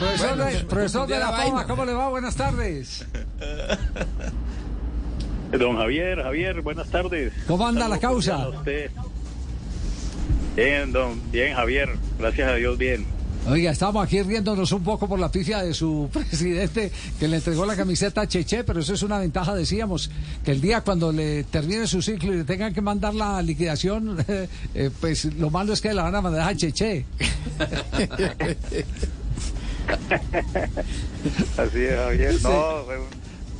Profesor, Bueno, de, profesor la vaina. ¿cómo le va? Buenas tardes. Don Javier, Javier, buenas tardes. ¿Cómo anda la causa? usted. Bien, don, bien, Javier, gracias a Dios, bien. Oiga, estamos aquí riéndonos un poco por la pifia de su presidente que le entregó la camiseta a Cheche, pero eso es una ventaja, decíamos, que el día cuando le termine su ciclo y le tengan que mandar la liquidación, eh, pues lo malo es que la van a mandar a Cheche. Así es, Javier. No, fue un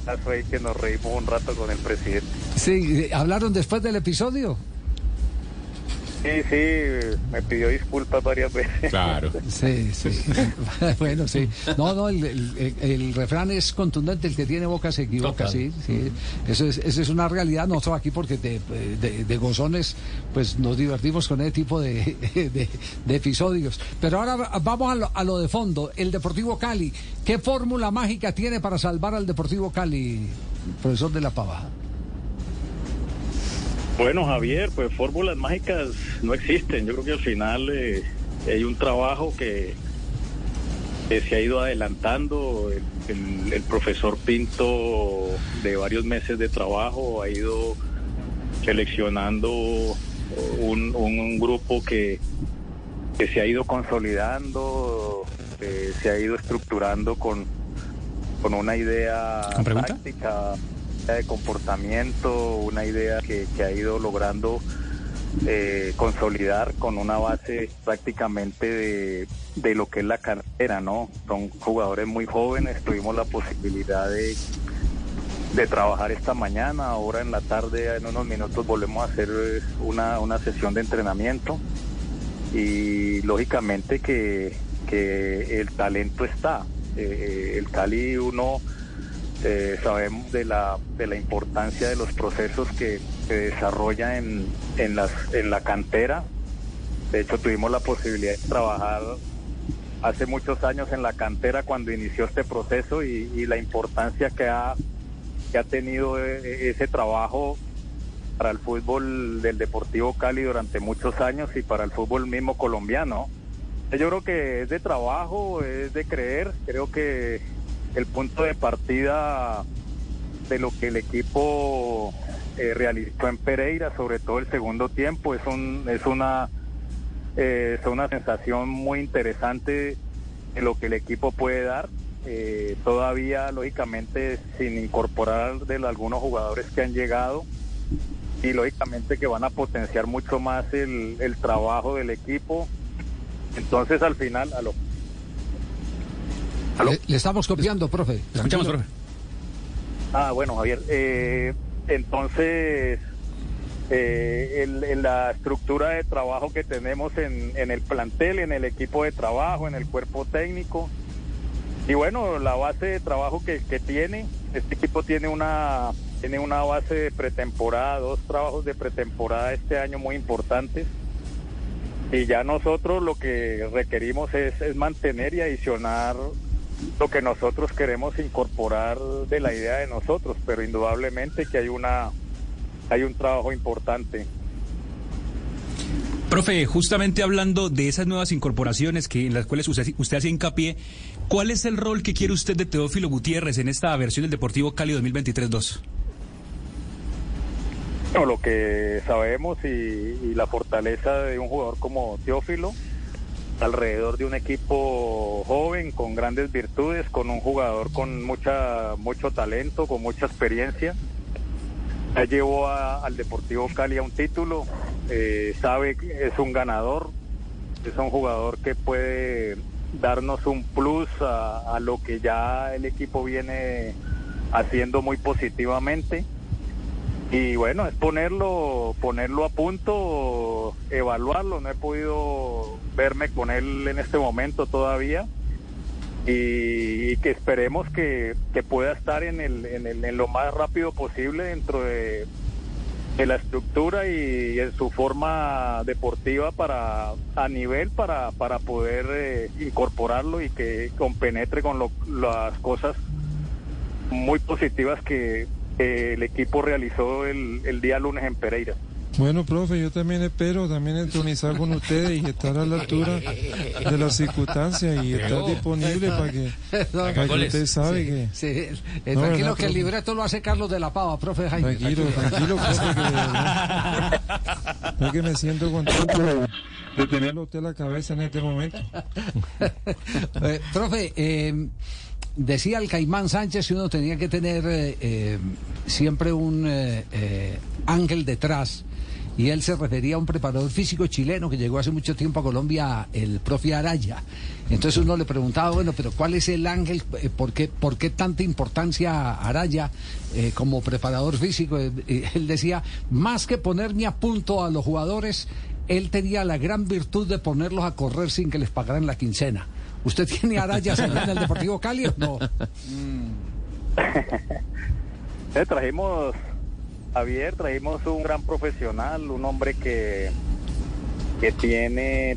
caso ahí que nos reímos un rato con el presidente. Sí, ¿hablaron después del episodio? Sí, sí, me pidió disculpas varias veces. Claro. Sí, sí. bueno, sí. No, no, el, el- el refrán es contundente, el que tiene boca se equivoca, Total. sí, sí. Eso es, eso es una realidad. Nosotros aquí porque de, de- de gozones, pues nos divertimos con ese tipo de, de- de episodios. Pero ahora va- vamos a lo, a lo de fondo. El Deportivo Cali, ¿qué fórmula mágica tiene para salvar al Deportivo Cali, profesor de la Pava? Bueno, Javier, pues fórmulas mágicas no existen. Yo creo que al final eh, hay un trabajo que, que se ha ido adelantando. El, el- el profesor Pinto, de varios meses de trabajo, ha ido seleccionando un, un grupo que, que se ha ido consolidando, eh, se ha ido estructurando con, con una idea ¿Con pregunta? De comportamiento, una idea que, ha ido logrando eh, consolidar con una base prácticamente de, de lo que es la carrera, ¿no? Son jugadores muy jóvenes, tuvimos la posibilidad de, de trabajar esta mañana, ahora en la tarde, en unos minutos volvemos a hacer eh, una, una sesión de entrenamiento y lógicamente que, que el talento está. Eh, el Cali uno eh, sabemos de la, de la importancia de los procesos que se desarrolla en, en, las, en la cantera. De hecho, tuvimos la posibilidad de trabajar hace muchos años en la cantera cuando inició este proceso y, y la importancia que ha, que ha tenido eh, ese trabajo para el fútbol del Deportivo Cali durante muchos años y para el fútbol mismo colombiano. Yo creo que es de trabajo, es de creer, creo que el punto de partida de lo que el equipo eh, realizó en Pereira, sobre todo el segundo tiempo, es un es una eh, es una sensación muy interesante de lo que el equipo puede dar. Eh, todavía, lógicamente, sin incorporar de algunos jugadores que han llegado y lógicamente que van a potenciar mucho más el, el trabajo del equipo. Entonces, al final, aló. ¿Aló? Le, le estamos copiando, profe. Escuchamos, profe. Ah, bueno, Javier. eh, entonces, eh, el- en la estructura de trabajo que tenemos en, en el plantel, en el equipo de trabajo, en el cuerpo técnico, y bueno, la base de trabajo que, que tiene, este equipo tiene una, tiene una base de pretemporada, dos trabajos de pretemporada este año muy importantes. Y ya nosotros lo que requerimos es, es mantener y adicionar lo que nosotros queremos incorporar de la idea de nosotros, pero indudablemente que hay una hay un trabajo importante. Profe, justamente hablando de esas nuevas incorporaciones que en las cuales usted, usted hace hincapié, ¿cuál es el rol que quiere usted de Teófilo Gutiérrez en esta versión del Deportivo Cali 2023-2? Bueno, lo que sabemos y, y la fortaleza de un jugador como Teófilo, alrededor de un equipo joven, con grandes virtudes, con un jugador con mucha mucho talento, con mucha experiencia. Ya llevó al Deportivo Cali a un título, eh, sabe que es un ganador, es un jugador que puede darnos un plus a lo que ya el equipo viene haciendo muy positivamente. Y bueno, es ponerlo, ponerlo a punto, evaluarlo. No he podido verme con él en este momento todavía, y, que esperemos que, pueda estar en, el, en, el, en lo más rápido posible dentro de, la estructura y, en su forma deportiva para a nivel para, para poder eh, incorporarlo y que compenetre con las cosas muy positivas que, el equipo realizó el, el día lunes en Pereira. Bueno, profe, yo también espero también entronizar con ustedes y estar a la altura de las circunstancias y estar disponible para que, para que usted sabe que... Sí, eh, tranquilo que el libreto lo hace Carlos de la Pava, profe Jaime. Tranquilo, tranquilo, profe, que, que me siento contento de tenerlo usted a la cabeza en este momento. Eh, profe, eh, decía el Caimán Sánchez que uno tenía que tener eh, siempre un ángel detrás y él se refería a un preparador físico chileno que llegó hace mucho tiempo a Colombia, el profe Araya. Entonces uno le preguntaba, bueno, pero ¿cuál es el ángel? Eh, ¿Por qué, por qué tanta importancia Araya eh, como preparador físico? Eh, él decía, más que ponerme a punto a los jugadores, él tenía la gran virtud de ponerlos a correr sin que les pagaran la quincena. ¿Usted tiene Araya en el Deportivo Cali o no? trajimos Javier, traímos un gran profesional, un hombre que, que tiene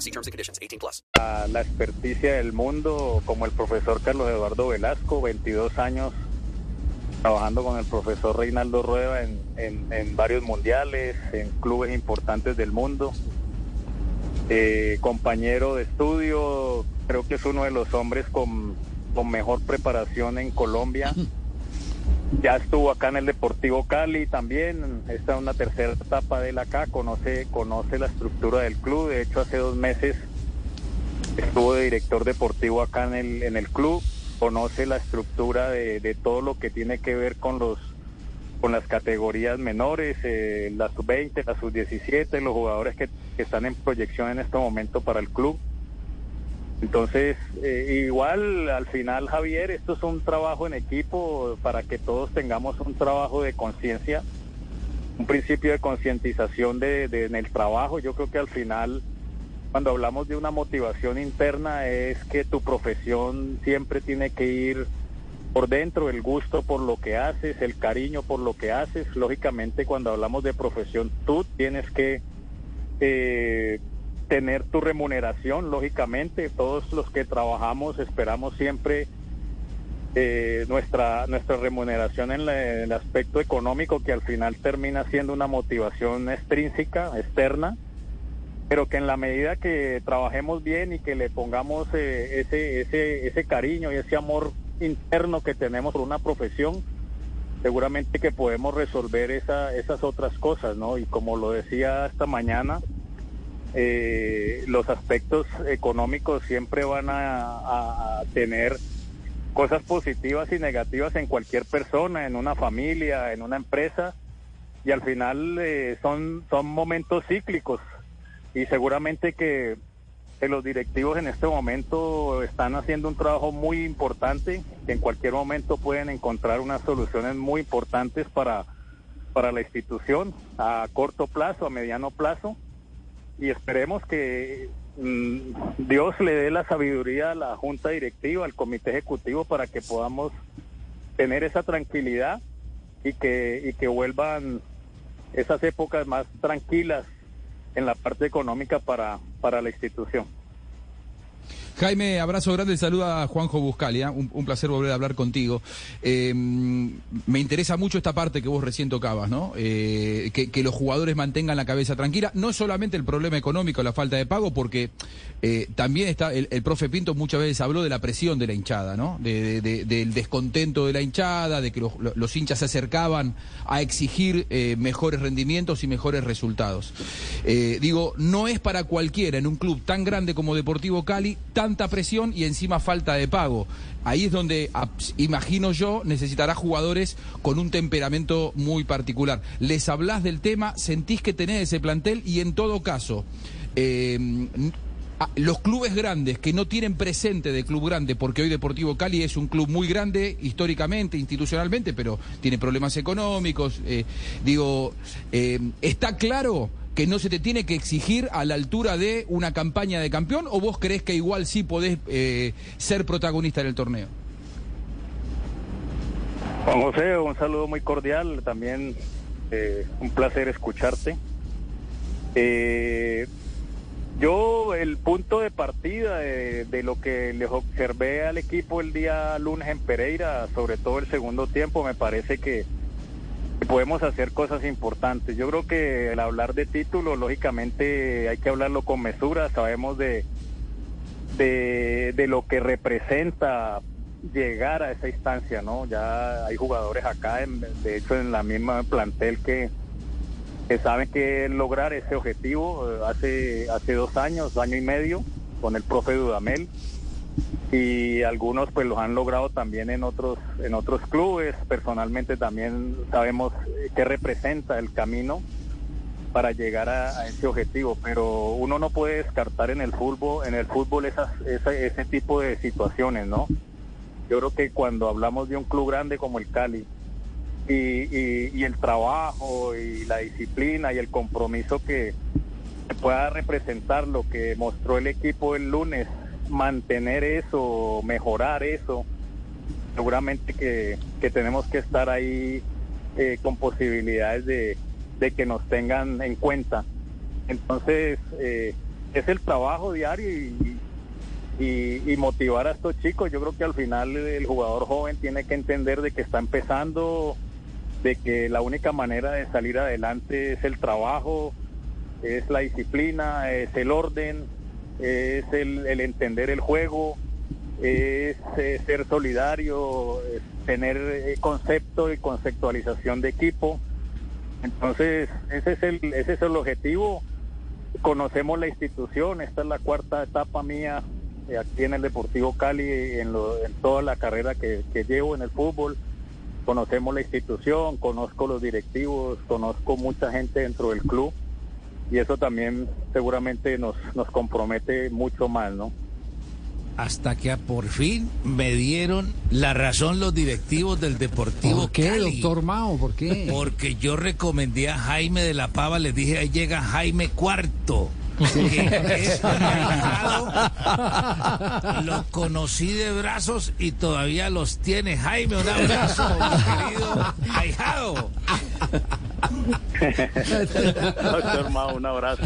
See terms and conditions. 18 plus. La, la experticia del mundo, como el profesor Carlos Eduardo Velasco, 22 años trabajando con el profesor Reinaldo Rueda en, en, en varios mundiales, en clubes importantes del mundo. Eh, compañero de estudio, creo que es uno de los hombres con con mejor preparación en Colombia. Ya estuvo acá en el Deportivo Cali también, esta es una tercera etapa de él acá, conoce, conoce la estructura del club, de hecho hace dos meses estuvo de director deportivo acá en el, en el club, conoce la estructura de, todo lo que tiene que ver con los con las categorías menores, eh, la sub-20, la sub-17, los jugadores que, que están en proyección en este momento para el club. Entonces, eh, igual al final, Javier, esto es un trabajo en equipo para que todos tengamos un trabajo de conciencia, un principio de concientización de, en el trabajo. Yo creo que al final, cuando hablamos de una motivación interna, es que tu profesión siempre tiene que ir por dentro, el gusto por lo que haces, el cariño por lo que haces. Lógicamente, cuando hablamos de profesión, tú tienes que... Eh, tener tu remuneración, lógicamente. Todos los que trabajamos esperamos siempre eh, nuestra, nuestra remuneración en, el aspecto económico, que al final termina siendo una motivación extrínseca, externa, pero que en la medida que trabajemos bien y que le pongamos eh, ese, ese, ese cariño y ese amor interno que tenemos por una profesión, seguramente que podemos resolver esa, esas otras cosas, ¿no? Y como lo decía esta mañana, eh, los aspectos económicos siempre van a, tener cosas positivas y negativas en cualquier persona, en una familia, en una empresa, y al final eh, son, son momentos cíclicos. Y seguramente que, los directivos en este momento están haciendo un trabajo muy importante, que en cualquier momento pueden encontrar unas soluciones muy importantes para, para la institución a corto plazo, a mediano plazo y esperemos que mm, Dios le dé la sabiduría a la junta directiva, al comité ejecutivo para que podamos tener esa tranquilidad y que, y que vuelvan esas épocas más tranquilas en la parte económica para, para la institución. Jaime, abrazo grande, saluda a Juanjo Buscalia, un, placer volver a hablar contigo. Eh, me interesa mucho esta parte que vos recién tocabas, ¿no? Eh, que, los jugadores mantengan la cabeza tranquila, no solamente el problema económico, la falta de pago, porque eh, también está, el, profe Pinto muchas veces habló de la presión de la hinchada, ¿no? del descontento de la hinchada, de que los, hinchas se acercaban a exigir mejores rendimientos y mejores resultados. digo, no es para cualquiera en un club tan grande como Deportivo Cali, tan tanta presión y encima falta de pago. Ahí es donde, imagino yo, necesitará jugadores con un temperamento muy particular. Les hablás del tema, sentís que tenés ese plantel y en todo caso, eh, los clubes grandes que no tienen presente de club grande, porque hoy Deportivo Cali es un club muy grande históricamente, institucionalmente, pero tiene problemas económicos. Eh, digo, eh, ¿está claro que no se te tiene que exigir a la altura de una campaña de campeón o vos crees que igual sí podés eh, ser protagonista en el torneo? Juan José, un saludo muy cordial, también un placer escucharte. Eh, yo, el punto de partida de, lo que les observé al equipo el día lunes en Pereira, sobre todo el segundo tiempo, me parece que podemos hacer cosas importantes. Yo creo que el hablar de título, lógicamente, hay que hablarlo con mesura. Sabemos de, de, lo que representa llegar a esa instancia, ¿no? Ya hay jugadores acá, de hecho, en la misma plantel que que saben que lograr ese objetivo eh, hace, hace dos años, año y medio, con el profe Dudamel. Y algunos pues los han logrado también en otros, en otros clubes. Personalmente también sabemos qué representa el camino para llegar a, ese objetivo. Pero uno no puede descartar en el fútbol, en el fútbol esas, ese tipo de situaciones, ¿no? Yo creo que cuando hablamos de un club grande como el Cali, y, el trabajo y la disciplina y el compromiso que pueda representar lo que mostró el equipo el lunes, mantener eso, mejorar eso, seguramente que, tenemos que estar ahí eh, con posibilidades de, que nos tengan en cuenta. Entonces, eh, es el trabajo diario y, motivar a estos chicos. Yo creo que al final el jugador joven tiene que entender de que está empezando de que la única manera de salir adelante es el trabajo, es la disciplina, es el orden, es el, entender el juego, es, ser solidario, tener eh, concepto y conceptualización de equipo. Entonces, ese es el, ese es el objetivo. Conocemos la institución, esta es la cuarta etapa mía eh, aquí en el Deportivo Cali, en, en toda la carrera que llevo en el fútbol conocemos la institución, conozco los directivos, conozco mucha gente dentro del club y eso también seguramente nos, nos compromete mucho más, ¿no? Hasta que por fin me dieron la razón los directivos del Deportivo ¿Por qué, doctor Mao? ¿Por qué? Porque yo recomendé a Jaime de la Pava, les dije, ahí llega Jaime Cuarto lo conocí de brazos y todavía los tiene. Jaime, un abrazo, querido ahijado. Doctor un abrazo.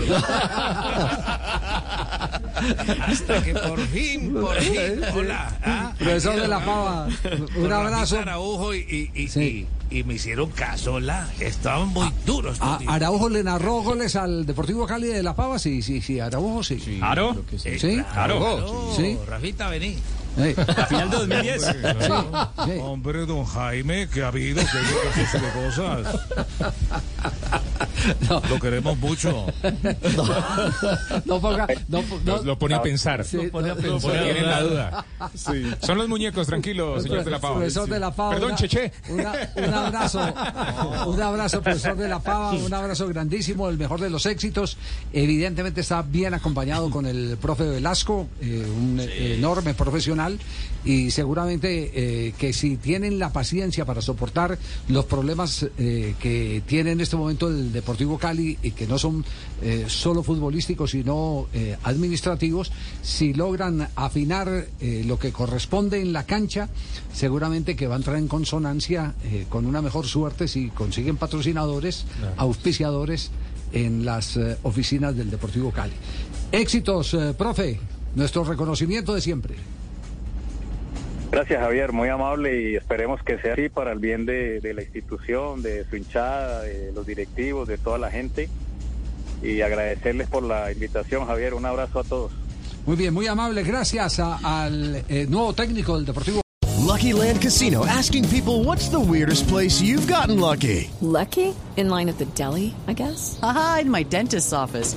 Hasta que por fin, por fin, hola. ¿ah? Profesor de la Pava, un abrazo. Araujo y, y, y, me hicieron caso, la, estaban muy ah, duros. A, ah, Araujo le narró goles al Deportivo Cali de la Pava, sí, sí, sí, Araujo sí. sí ¿Aro? Sí, sí. Claro. Sí. Rafita, vení. La final de 2010. Hombre, don Jaime, que ha habido, que hay de Lo queremos mucho. No, lo, pone a pensar. lo pone a pensar. Tienen la duda. Son los muñecos, tranquilo, señor de la Pava. Profesor de la Pava. Perdón, Cheche. un abrazo. Un abrazo, profesor de la Pava. Un abrazo grandísimo, el mejor de los éxitos. Evidentemente está bien acompañado con el profe Velasco, eh, un enorme profesional. Y seguramente eh, que si tienen la paciencia para soportar los problemas eh, que tiene en este momento el deporte Deportivo Cali y que no son eh, solo futbolísticos sino eh, administrativos, si logran afinar eh, lo que corresponde en la cancha, seguramente que va a entrar en consonancia con una mejor suerte si consiguen patrocinadores, auspiciadores en las oficinas del Deportivo Cali. Éxitos, profe, nuestro reconocimiento de siempre. Gracias Javier, muy amable y esperemos que sea así para el bien de, la institución, de su hinchada, de los directivos, de toda la gente y agradecerles por la invitación Javier, un abrazo a todos. Muy bien, muy amable, gracias al eh, nuevo técnico del Deportivo. Lucky Land Casino, asking people what's the weirdest place you've gotten lucky. Lucky? In line at the deli, I guess. Aha, in my dentist's office.